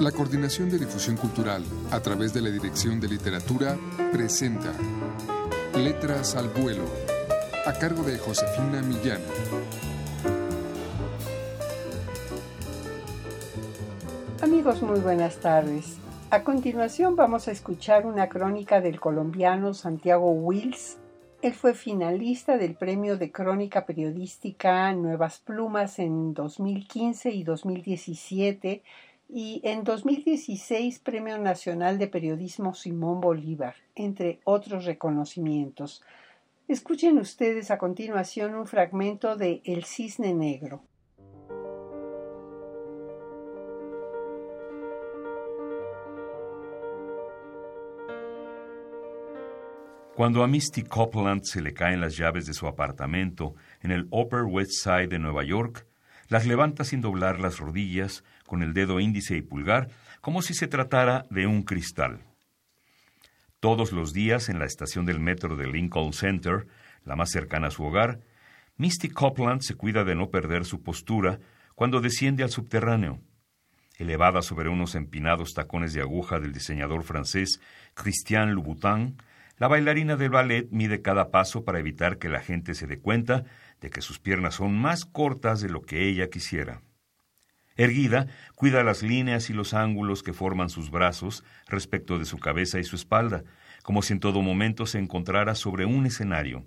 La Coordinación de Difusión Cultural, a través de la Dirección de Literatura, presenta Letras al Vuelo, a cargo de Josefina Millán. Amigos, muy buenas tardes. A continuación vamos a escuchar una crónica del colombiano Santiago Wills. Él fue finalista del Premio de Crónica Periodística Nuevas Plumas en 2015 y 2017 y en 2016 Premio Nacional de Periodismo Simón Bolívar, entre otros reconocimientos. Escuchen ustedes a continuación un fragmento de El Cisne Negro. Cuando a Misty Copeland se le caen las llaves de su apartamento en el Upper West Side de Nueva York, las levanta sin doblar las rodillas, con el dedo índice y pulgar, como si se tratara de un cristal. Todos los días en la estación del metro de Lincoln Center, la más cercana a su hogar, Misty Copeland se cuida de no perder su postura cuando desciende al subterráneo. Elevada sobre unos empinados tacones de aguja del diseñador francés Christian Louboutin, la bailarina del ballet mide cada paso para evitar que la gente se dé cuenta que sus piernas son más cortas de lo que ella quisiera. Erguida, cuida las líneas y los ángulos que forman sus brazos respecto de su cabeza y su espalda, como si en todo momento se encontrara sobre un escenario.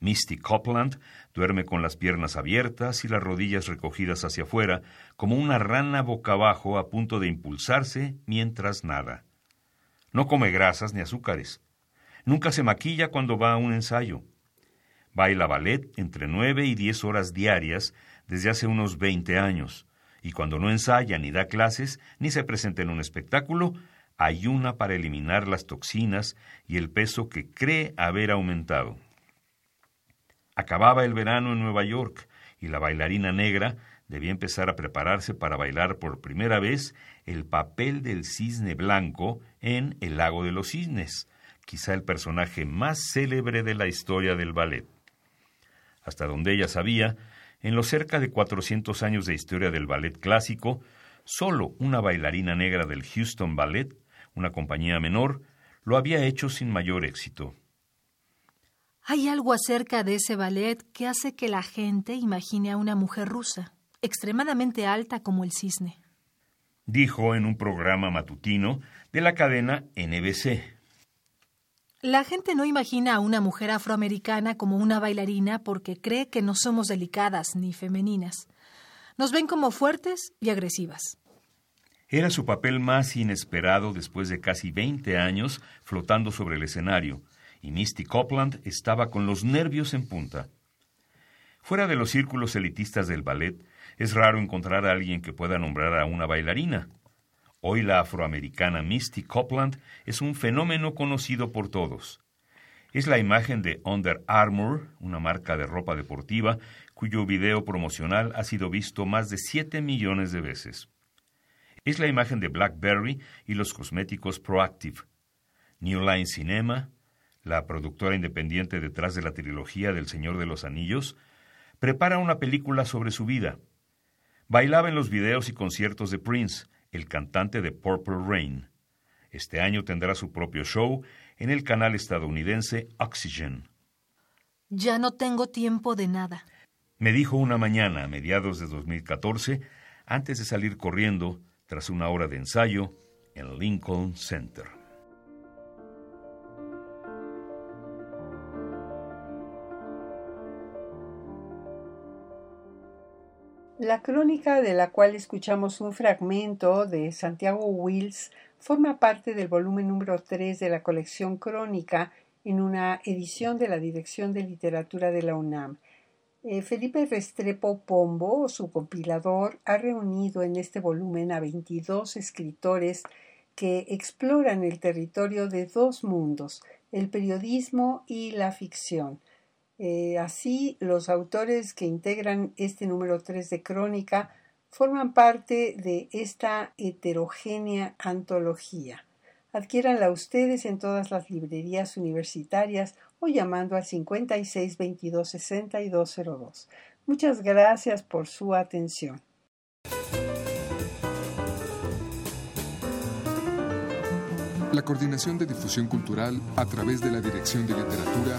Misty Copland duerme con las piernas abiertas y las rodillas recogidas hacia afuera, como una rana boca abajo a punto de impulsarse mientras nada. No come grasas ni azúcares. Nunca se maquilla cuando va a un ensayo. Baila ballet entre nueve y diez horas diarias desde hace unos veinte años y cuando no ensaya ni da clases ni se presenta en un espectáculo, ayuna para eliminar las toxinas y el peso que cree haber aumentado. Acababa el verano en Nueva York y la bailarina negra debía empezar a prepararse para bailar por primera vez el papel del cisne blanco en El lago de los cisnes, quizá el personaje más célebre de la historia del ballet. Hasta donde ella sabía, en los cerca de 400 años de historia del ballet clásico, solo una bailarina negra del Houston Ballet, una compañía menor, lo había hecho sin mayor éxito. Hay algo acerca de ese ballet que hace que la gente imagine a una mujer rusa, extremadamente alta como el cisne. Dijo en un programa matutino de la cadena NBC. La gente no imagina a una mujer afroamericana como una bailarina porque cree que no somos delicadas ni femeninas. Nos ven como fuertes y agresivas. Era su papel más inesperado después de casi 20 años flotando sobre el escenario, y Misty Copeland estaba con los nervios en punta. Fuera de los círculos elitistas del ballet, es raro encontrar a alguien que pueda nombrar a una bailarina. Hoy la afroamericana Misty Copeland es un fenómeno conocido por todos. Es la imagen de Under Armour, una marca de ropa deportiva, cuyo video promocional ha sido visto más de 7 millones de veces. Es la imagen de BlackBerry y los cosméticos Proactive. New Line Cinema, la productora independiente detrás de la trilogía del Señor de los Anillos, prepara una película sobre su vida. Bailaba en los videos y conciertos de Prince, el cantante de Purple Rain. Este año tendrá su propio show en el canal estadounidense Oxygen. Ya no tengo tiempo de nada. Me dijo una mañana a mediados de 2014, antes de salir corriendo tras una hora de ensayo en Lincoln Center. La crónica de la cual escuchamos un fragmento de Santiago Wills forma parte del volumen número 3 de la colección Crónica en una edición de la Dirección de Literatura de la UNAM. Eh, Felipe Restrepo Pombo, su compilador, ha reunido en este volumen a 22 escritores que exploran el territorio de dos mundos, el periodismo y la ficción. Eh, así, los autores que integran este número 3 de Crónica forman parte de esta heterogénea antología. Adquiéranla ustedes en todas las librerías universitarias o llamando al 56 22 6202. Muchas gracias por su atención. La Coordinación de Difusión Cultural a través de la Dirección de Literatura